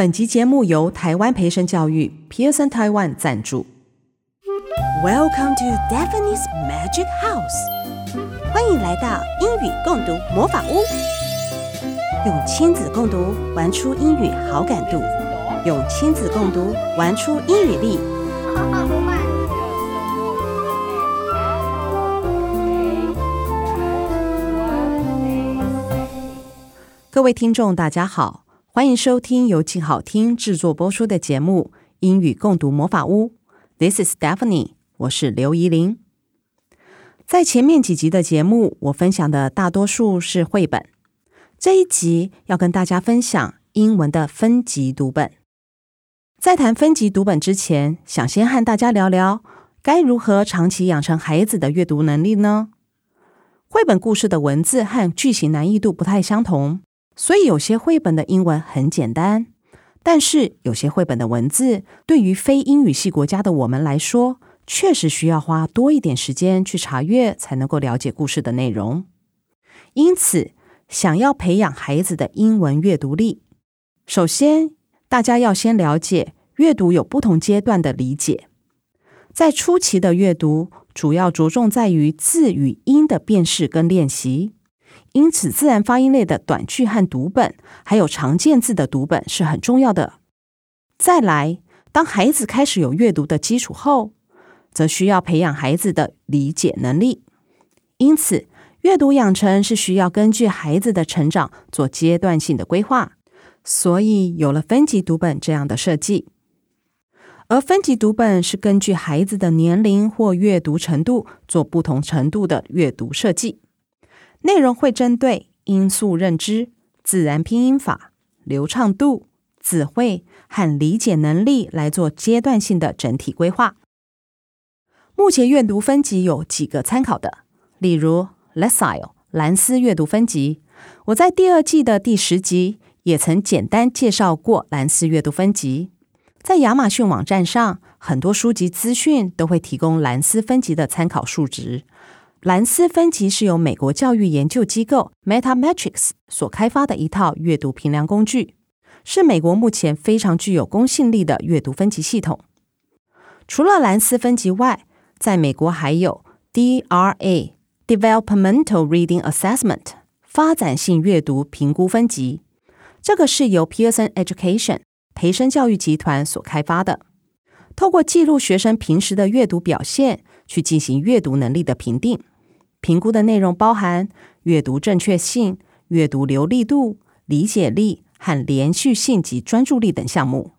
本集节目由台湾培生教育 Pearson Taiwan 赞助。Welcome to Daphne's Magic House。欢迎来到英语共读魔法屋。用亲子共读玩出英语好感度，用亲子共读玩出英语力。各位听众，大家好。欢迎收听由静好听制作播出的节目《英语共读魔法屋》。This is Stephanie，我是刘怡玲。在前面几集的节目，我分享的大多数是绘本。这一集要跟大家分享英文的分级读本。在谈分级读本之前，想先和大家聊聊该如何长期养成孩子的阅读能力呢？绘本故事的文字和句型难易度不太相同。所以有些绘本的英文很简单，但是有些绘本的文字对于非英语系国家的我们来说，确实需要花多一点时间去查阅，才能够了解故事的内容。因此，想要培养孩子的英文阅读力，首先大家要先了解阅读有不同阶段的理解。在初期的阅读，主要着重在于字与音的辨识跟练习。因此，自然发音类的短句和读本，还有常见字的读本是很重要的。再来，当孩子开始有阅读的基础后，则需要培养孩子的理解能力。因此，阅读养成是需要根据孩子的成长做阶段性的规划，所以有了分级读本这样的设计。而分级读本是根据孩子的年龄或阅读程度做不同程度的阅读设计。内容会针对音素认知、自然拼音法、流畅度、词汇和理解能力来做阶段性的整体规划。目前阅读分级有几个参考的，例如 LASALE 兰斯阅读分级。我在第二季的第十集也曾简单介绍过兰斯阅读分级。在亚马逊网站上，很多书籍资讯都会提供兰斯分级的参考数值。兰斯分级是由美国教育研究机构 Metametrics 所开发的一套阅读评量工具，是美国目前非常具有公信力的阅读分级系统。除了兰斯分级外，在美国还有 DRA Developmental Reading Assessment 发展性阅读评估分级，这个是由 Pearson Education 培生教育集团所开发的，透过记录学生平时的阅读表现，去进行阅读能力的评定。评估的内容包含阅读正确性、阅读流利度、理解力和连续性及专注力等项目。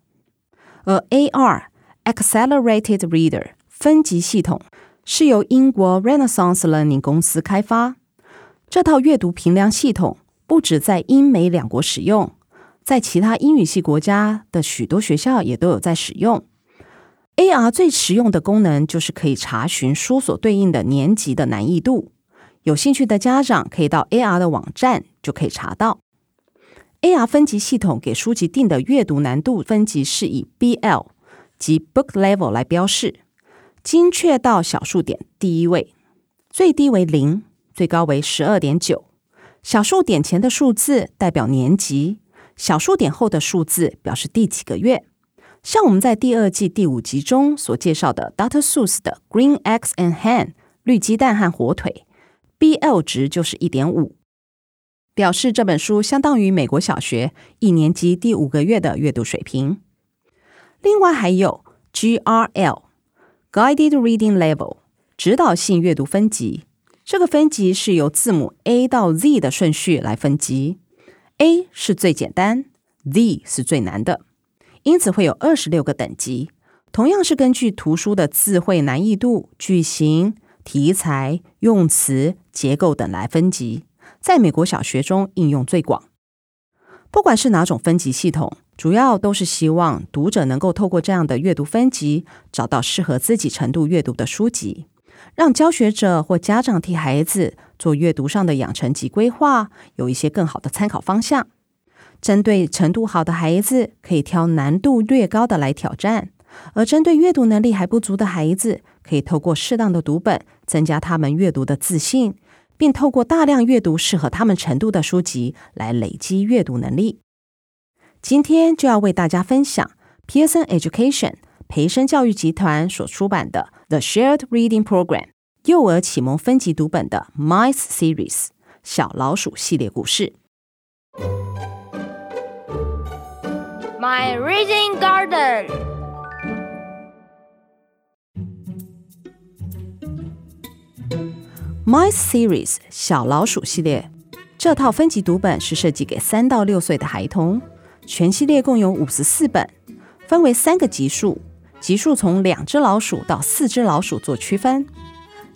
而 AR Accelerated Reader 分级系统是由英国 Renaissance Learning 公司开发。这套阅读评量系统不止在英美两国使用，在其他英语系国家的许多学校也都有在使用。AR 最实用的功能就是可以查询书所对应的年级的难易度。有兴趣的家长可以到 AR 的网站就可以查到。AR 分级系统给书籍定的阅读难度分级是以 BL 及 Book Level 来标示，精确到小数点第一位，最低为零，最高为十二点九。小数点前的数字代表年级，小数点后的数字表示第几个月。像我们在第二季第五集中所介绍的 Dr. Seuss 的 Green Eggs and Ham 绿鸡蛋和火腿，BL 值就是一点五，表示这本书相当于美国小学一年级第五个月的阅读水平。另外还有 GRL Guided Reading Level 指导性阅读分级，这个分级是由字母 A 到 Z 的顺序来分级，A 是最简单，Z 是最难的。因此会有二十六个等级，同样是根据图书的字汇难易度、句型、题材、用词、结构等来分级。在美国小学中应用最广。不管是哪种分级系统，主要都是希望读者能够透过这样的阅读分级，找到适合自己程度阅读的书籍，让教学者或家长替孩子做阅读上的养成及规划，有一些更好的参考方向。针对程度好的孩子，可以挑难度略高的来挑战；而针对阅读能力还不足的孩子，可以透过适当的读本，增加他们阅读的自信，并透过大量阅读适合他们程度的书籍来累积阅读能力。今天就要为大家分享 Pearson Education 培生教育集团所出版的《The Shared Reading Program》幼儿启蒙分级读本的 Mice Series 小老鼠系列故事。My Reading Garden，My Series 小老鼠系列这套分级读本是设计给三到六岁的孩童。全系列共有五十四本，分为三个级数，级数从两只老鼠到四只老鼠做区分。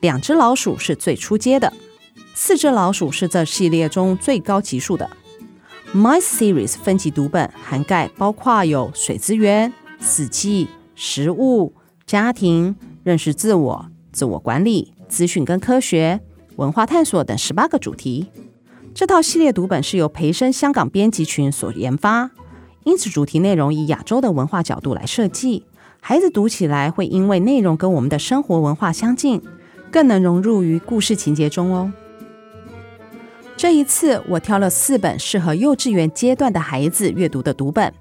两只老鼠是最初阶的，四只老鼠是这系列中最高级数的。Mice Series 分级读本涵盖包括有水资源、四季、食物、家庭、认识自我、自我管理、资讯跟科学、文化探索等十八个主题。这套系列读本是由培生香港编辑群所研发，因此主题内容以亚洲的文化角度来设计，孩子读起来会因为内容跟我们的生活文化相近，更能融入于故事情节中哦。这一次我挑了四本适合幼稚园阶段的孩子阅读的读本，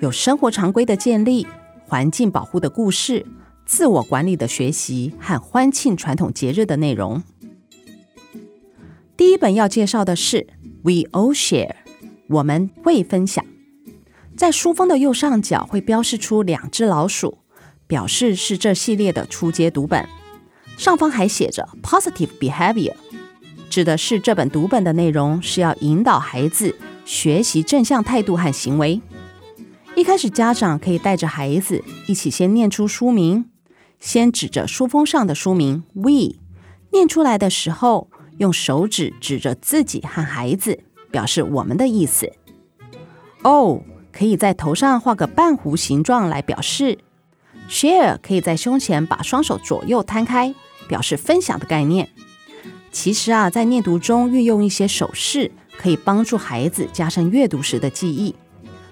有生活常规的建立、环境保护的故事、自我管理的学习和欢庆传统节日的内容。第一本要介绍的是 We All Share，我们会分享。在书封的右上角会标示出两只老鼠，表示是这系列的初阶读本。上方还写着 Positive Behavior，指的是这本读本的内容是要引导孩子学习正向态度和行为。一开始家长可以带着孩子一起先念出书名，先指着书封上的书名 We，念出来的时候，用手指指着自己和孩子，表示我们的意思。O 可以在头上画个半弧形状来表示。Share 可以在胸前把双手左右摊开，表示分享的概念。其实啊，在念读中运用一些手势，可以帮助孩子加深阅读时的记忆。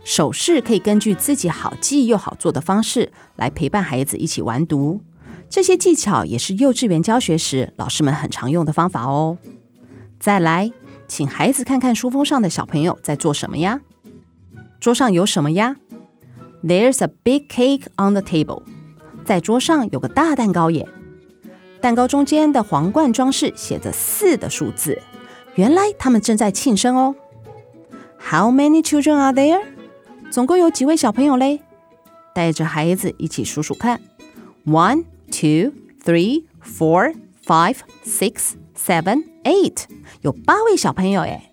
手势可以根据自己好记又好做的方式来陪伴孩子一起玩读。这些技巧也是幼稚园教学时老师们很常用的方法哦。再来，请孩子看看书封上的小朋友在做什么呀？桌上有什么呀？There's a big cake on the table。在桌上有个大蛋糕耶。蛋糕中间的皇冠装饰写着四的数字，原来他们正在庆生哦。How many children are there？总共有几位小朋友嘞？带着孩子一起数数看。One。Two, three, four, five, six, seven, eight，有八位小朋友诶。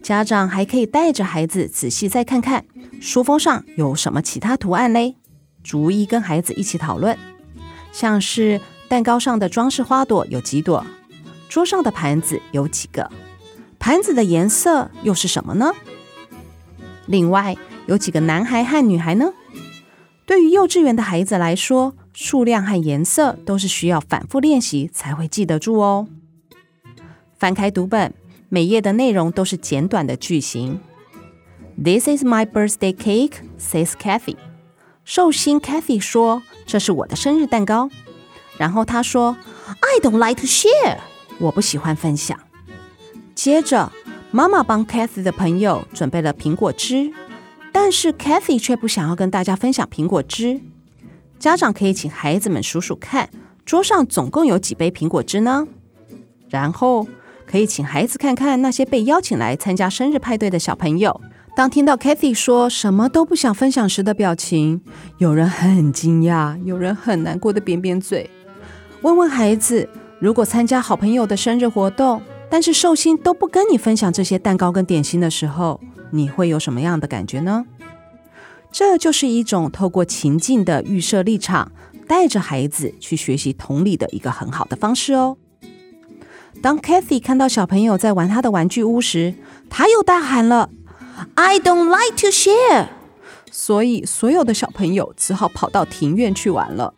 家长还可以带着孩子仔细再看看书封上有什么其他图案嘞，逐一跟孩子一起讨论。像是蛋糕上的装饰花朵有几朵？桌上的盘子有几个？盘子的颜色又是什么呢？另外有几个男孩和女孩呢？对于幼稚园的孩子来说，数量和颜色都是需要反复练习才会记得住哦。翻开读本，每页的内容都是简短的句型。This is my birthday cake, says Kathy。寿星 Kathy 说：“这是我的生日蛋糕。”然后他说：“I don't like to share。”我不喜欢分享。接着，妈妈帮 Kathy 的朋友准备了苹果汁，但是 Kathy 却不想要跟大家分享苹果汁。家长可以请孩子们数数看，桌上总共有几杯苹果汁呢？然后可以请孩子看看那些被邀请来参加生日派对的小朋友，当听到 Kathy 说什么都不想分享时的表情，有人很惊讶，有人很难过的扁扁嘴。问问孩子，如果参加好朋友的生日活动，但是寿星都不跟你分享这些蛋糕跟点心的时候，你会有什么样的感觉呢？这就是一种透过情境的预设立场，带着孩子去学习同理的一个很好的方式哦。当 Kathy 看到小朋友在玩他的玩具屋时，他又大喊了：“I don't like to share。”所以所有的小朋友只好跑到庭院去玩了。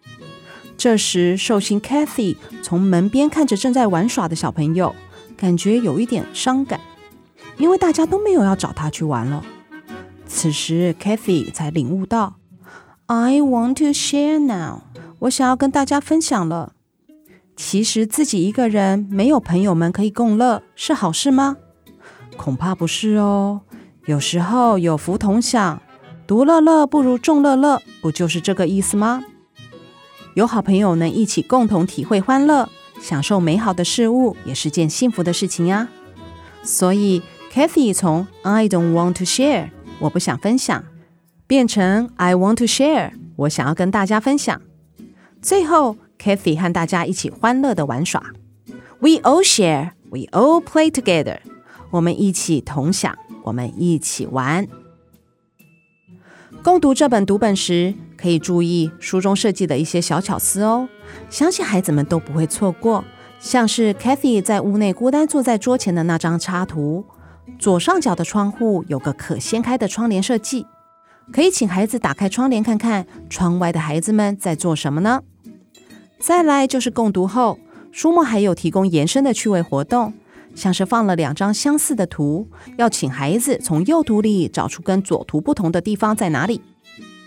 这时，寿星 Kathy 从门边看着正在玩耍的小朋友，感觉有一点伤感，因为大家都没有要找他去玩了。此时，Kathy 才领悟到，I want to share now。我想要跟大家分享了。其实自己一个人没有朋友们可以共乐，是好事吗？恐怕不是哦。有时候有福同享，独乐乐不如众乐乐，不就是这个意思吗？有好朋友能一起共同体会欢乐，享受美好的事物，也是件幸福的事情呀。所以，Kathy 从 I don't want to share，我不想分享，变成 I want to share，我想要跟大家分享。最后，Kathy 和大家一起欢乐的玩耍。We all share, we all play together。我们一起同享，我们一起玩。共读这本读本时，可以注意书中设计的一些小巧思哦，相信孩子们都不会错过。像是 Kathy 在屋内孤单坐在桌前的那张插图，左上角的窗户有个可掀开的窗帘设计，可以请孩子打开窗帘看看窗外的孩子们在做什么呢？再来就是共读后，书末还有提供延伸的趣味活动。像是放了两张相似的图，要请孩子从右图里找出跟左图不同的地方在哪里。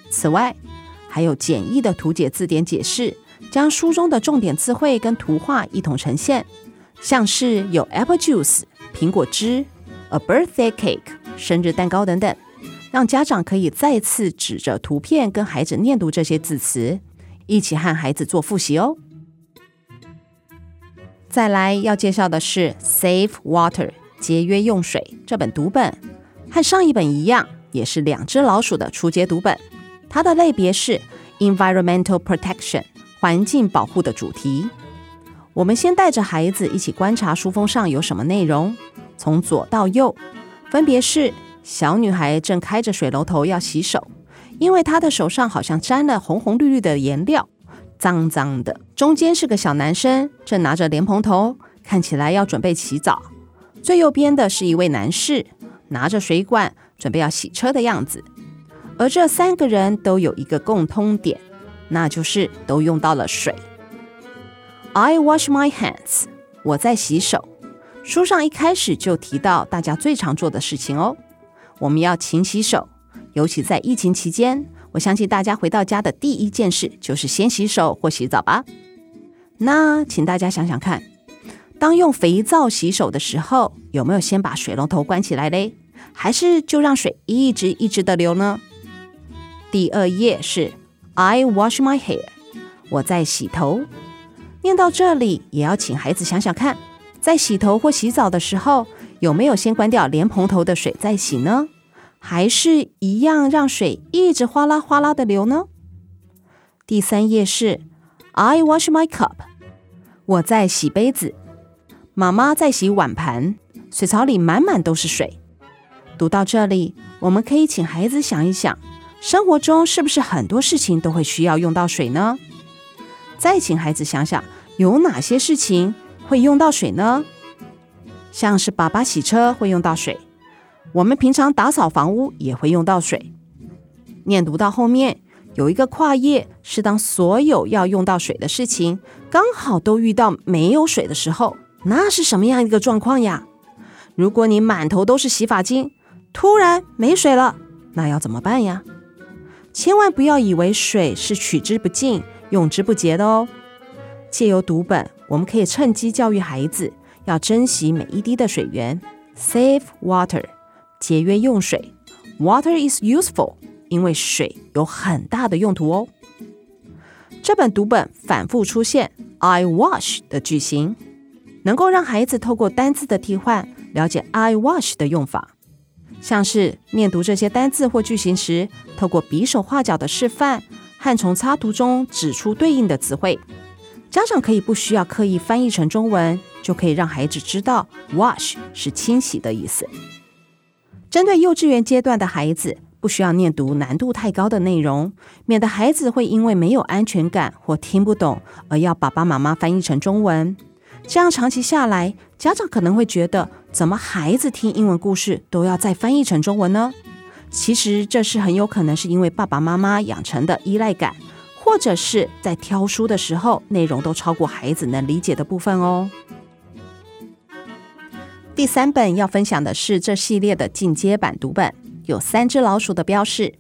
此外，还有简易的图解字典解释，将书中的重点词汇跟图画一同呈现。像是有 apple juice 苹果汁、a birthday cake 生日蛋糕等等，让家长可以再次指着图片跟孩子念读这些字词，一起和孩子做复习哦。再来要介绍的是《Save Water》节约用水这本读本，和上一本一样，也是两只老鼠的初阶读本。它的类别是 Environmental Protection 环境保护的主题。我们先带着孩子一起观察书封上有什么内容，从左到右，分别是小女孩正开着水龙头要洗手，因为她的手上好像沾了红红绿绿的颜料。脏脏的，中间是个小男生，正拿着莲蓬头，看起来要准备洗澡。最右边的是一位男士，拿着水管，准备要洗车的样子。而这三个人都有一个共通点，那就是都用到了水。I wash my hands，我在洗手。书上一开始就提到大家最常做的事情哦，我们要勤洗手，尤其在疫情期间。我相信大家回到家的第一件事就是先洗手或洗澡吧。那请大家想想看，当用肥皂洗手的时候，有没有先把水龙头关起来嘞？还是就让水一直一直的流呢？第二页是 I wash my hair，我在洗头。念到这里，也要请孩子想想看，在洗头或洗澡的时候，有没有先关掉莲蓬头的水再洗呢？还是一样让水一直哗啦哗啦的流呢？第三页是 I wash my cup，我在洗杯子，妈妈在洗碗盘，水槽里满满都是水。读到这里，我们可以请孩子想一想，生活中是不是很多事情都会需要用到水呢？再请孩子想想，有哪些事情会用到水呢？像是爸爸洗车会用到水。我们平常打扫房屋也会用到水。念读到后面有一个跨页，是当所有要用到水的事情刚好都遇到没有水的时候，那是什么样一个状况呀？如果你满头都是洗发精，突然没水了，那要怎么办呀？千万不要以为水是取之不尽、用之不竭的哦。借由读本，我们可以趁机教育孩子要珍惜每一滴的水源，Save water。节约用水，Water is useful，因为水有很大的用途哦。这本读本反复出现 I wash 的句型，能够让孩子透过单字的替换，了解 I wash 的用法。像是念读这些单字或句型时，透过比手画脚的示范，和从插图中指出对应的词汇，家长可以不需要刻意翻译成中文，就可以让孩子知道 wash 是清洗的意思。针对幼稚园阶段的孩子，不需要念读难度太高的内容，免得孩子会因为没有安全感或听不懂而要爸爸妈妈翻译成中文。这样长期下来，家长可能会觉得，怎么孩子听英文故事都要再翻译成中文呢？其实这是很有可能是因为爸爸妈妈养成的依赖感，或者是在挑书的时候，内容都超过孩子能理解的部分哦。第三本要分享的是这系列的进阶版读本，有三只老鼠的标示。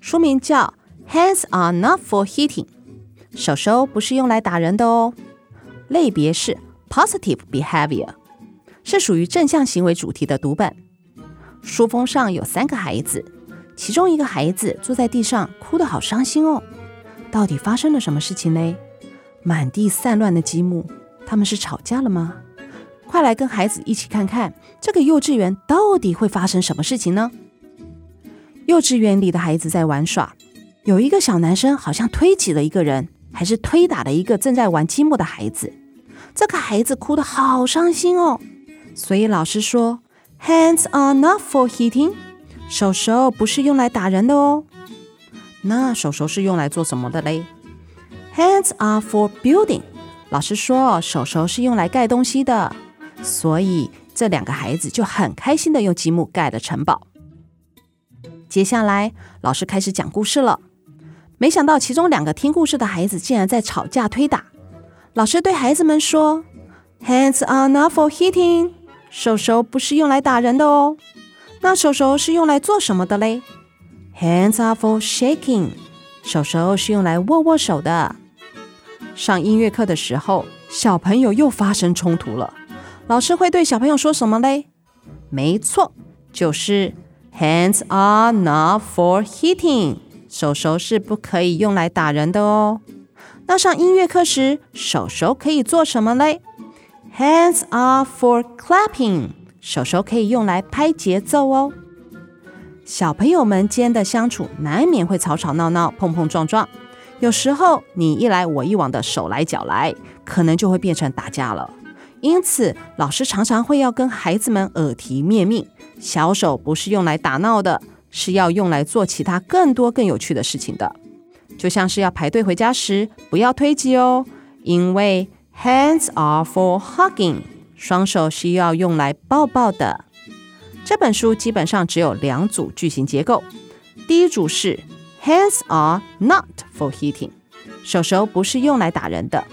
书名叫《Hands are not for hitting》，手手不是用来打人的哦。类别是 Positive Behavior，是属于正向行为主题的读本。书封上有三个孩子，其中一个孩子坐在地上，哭得好伤心哦。到底发生了什么事情呢？满地散乱的积木，他们是吵架了吗？快来跟孩子一起看看，这个幼稚园到底会发生什么事情呢？幼稚园里的孩子在玩耍，有一个小男生好像推挤了一个人，还是推打了一个正在玩积木的孩子。这个孩子哭得好伤心哦。所以老师说，Hands are not for hitting，手手不是用来打人的哦。那手手是用来做什么的嘞？Hands are for building。老师说，手手是用来盖东西的。所以这两个孩子就很开心的用积木盖了城堡。接下来老师开始讲故事了。没想到其中两个听故事的孩子竟然在吵架推打。老师对孩子们说：“Hands are not for hitting。手手不是用来打人的哦。那手手是用来做什么的嘞？” Hands are for shaking，手手是用来握握手的。上音乐课的时候，小朋友又发生冲突了。老师会对小朋友说什么嘞？没错，就是 Hands are not for hitting，手手是不可以用来打人的哦。那上音乐课时，手手可以做什么嘞？Hands are for clapping，手手可以用来拍节奏哦。小朋友们间的相处难免会吵吵闹闹、碰碰撞撞，有时候你一来我一往的手来脚来，可能就会变成打架了。因此，老师常常会要跟孩子们耳提面命：小手不是用来打闹的，是要用来做其他更多更有趣的事情的。就像是要排队回家时，不要推挤哦，因为 hands are for hugging，双手需要用来抱抱的。这本书基本上只有两组句型结构。第一组是 Hands are not for hitting，手手不是用来打人的。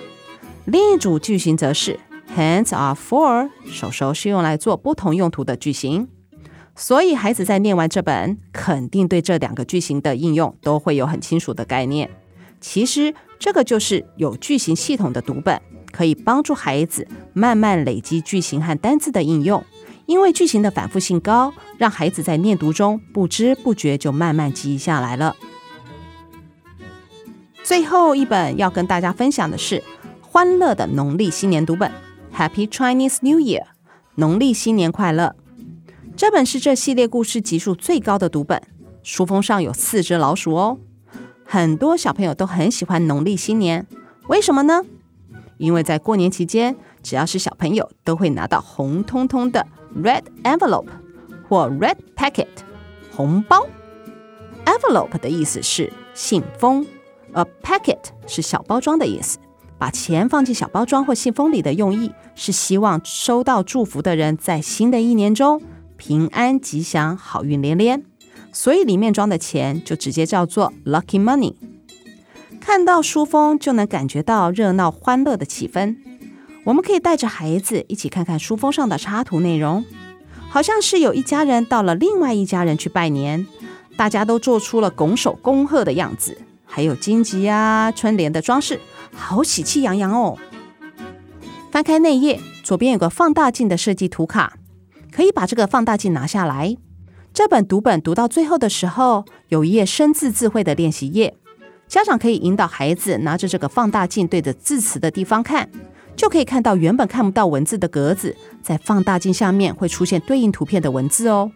另一组句型则是 Hands are for，手手是用来做不同用途的句型。所以孩子在念完这本，肯定对这两个句型的应用都会有很清楚的概念。其实这个就是有句型系统的读本，可以帮助孩子慢慢累积句型和单字的应用。因为句型的反复性高，让孩子在念读中不知不觉就慢慢记忆下来了。最后一本要跟大家分享的是欢乐的农历新年读本，Happy Chinese New Year，农历新年快乐。这本是这系列故事集数最高的读本，书封上有四只老鼠哦。很多小朋友都很喜欢农历新年，为什么呢？因为在过年期间，只要是小朋友都会拿到红彤彤的。Red envelope 或 red packet 红包，envelope 的意思是信封，，a packet 是小包装的意思。把钱放进小包装或信封里的用意是希望收到祝福的人在新的一年中平安吉祥、好运连连。所以里面装的钱就直接叫做 lucky money。看到书封就能感觉到热闹欢乐的气氛。我们可以带着孩子一起看看书封上的插图内容，好像是有一家人到了另外一家人去拜年，大家都做出了拱手恭贺的样子，还有荆棘啊、春联的装饰，好喜气洋洋哦。翻开内页，左边有个放大镜的设计图卡，可以把这个放大镜拿下来。这本读本读到最后的时候，有一页生字字汇的练习页，家长可以引导孩子拿着这个放大镜对着字词的地方看。就可以看到原本看不到文字的格子，在放大镜下面会出现对应图片的文字哦。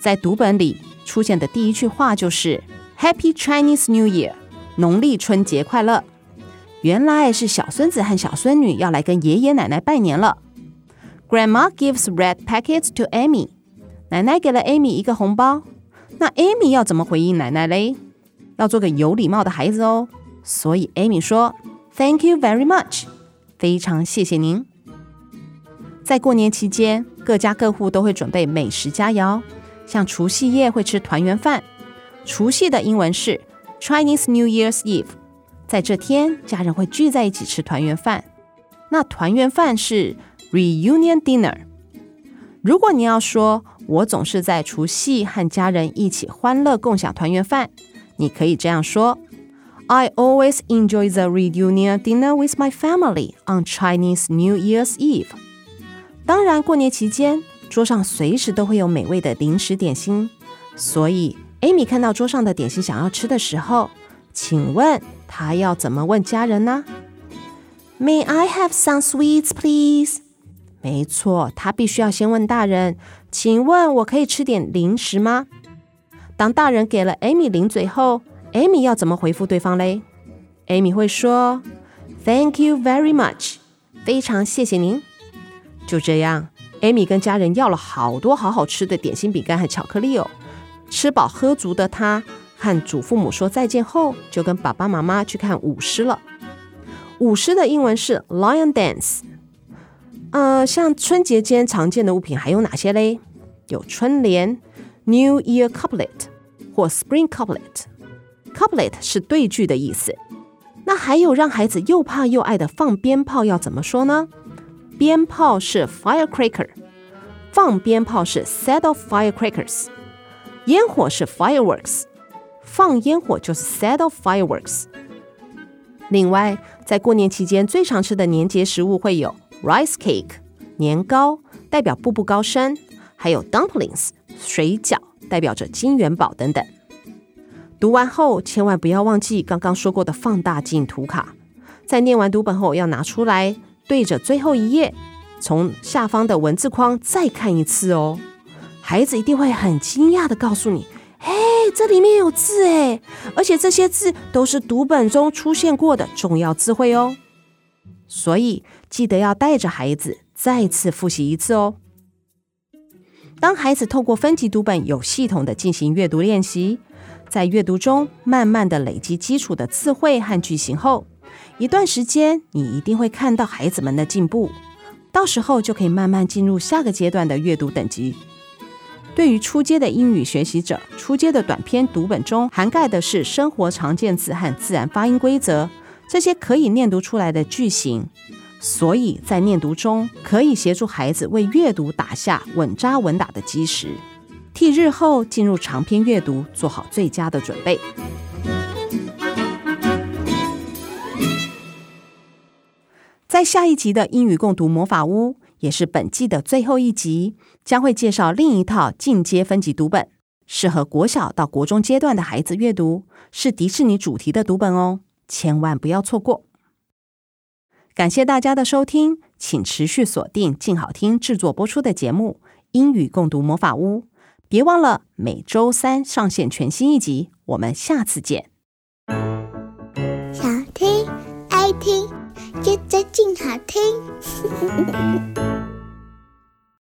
在读本里出现的第一句话就是 “Happy Chinese New Year”，农历春节快乐。原来是小孙子和小孙女要来跟爷爷奶奶拜年了。Grandma gives red packets to Amy，奶奶给了 Amy 一个红包。那 Amy 要怎么回应奶奶嘞？要做个有礼貌的孩子哦。所以 Amy 说：“Thank you very much。”非常谢谢您。在过年期间，各家各户都会准备美食佳肴，像除夕夜会吃团圆饭。除夕的英文是 Chinese New Year's Eve，在这天家人会聚在一起吃团圆饭。那团圆饭是 Reunion Dinner。如果你要说我总是在除夕和家人一起欢乐共享团圆饭，你可以这样说。I always enjoy the reunion dinner with my family on Chinese New Year's Eve。当然，过年期间桌上随时都会有美味的零食点心， 所以，Amy 看到桌上的点心想要吃的时候，请问她要怎么问家人呢？May I have some sweets, please？ 没错，他必须要先问大人，请问我可以吃点零食吗？当大人给了 Amy 零嘴后，Amy 要怎么回复对方嘞？Amy 会说：“Thank you very much，非常谢谢您。”就这样，Amy 跟家人要了好多好好吃的点心、饼干和巧克力哦。吃饱喝足的她，和祖父母说再见后，就跟爸爸妈妈去看舞狮了。舞狮的英文是 Lion Dance。呃，像春节间常见的物品还有哪些嘞？有春联。New Year Couplet 或 Spring Couplet，Couplet 是对句的意思。那还有让孩子又怕又爱的放鞭炮要怎么说呢？鞭炮是 Firecracker，放鞭炮是 Set of firecrackers，烟火是 Fireworks，放烟火就是 Set of fireworks。另外，在过年期间最常吃的年节食物会有 Rice Cake 年糕，代表步步高升，还有 Dumplings。水饺代表着金元宝等等。读完后，千万不要忘记刚刚说过的放大镜图卡。在念完读本后，要拿出来对着最后一页，从下方的文字框再看一次哦。孩子一定会很惊讶地告诉你：“嘿，这里面有字诶，而且这些字都是读本中出现过的重要词汇哦。”所以记得要带着孩子再次复习一次哦。当孩子透过分级读本有系统的进行阅读练习，在阅读中慢慢的累积基础的词汇和句型后，一段时间你一定会看到孩子们的进步，到时候就可以慢慢进入下个阶段的阅读等级。对于初阶的英语学习者，初阶的短篇读本中涵盖的是生活常见字和自然发音规则，这些可以念读出来的句型。所以在念读中，可以协助孩子为阅读打下稳扎稳打的基石，替日后进入长篇阅读做好最佳的准备。在下一集的英语共读魔法屋，也是本季的最后一集，将会介绍另一套进阶分级读本，适合国小到国中阶段的孩子阅读，是迪士尼主题的读本哦，千万不要错过。感谢大家的收听，请持续锁定静好听制作播出的节目《英语共读魔法屋》，别忘了每周三上线全新一集。我们下次见。想听爱听，就在静好听。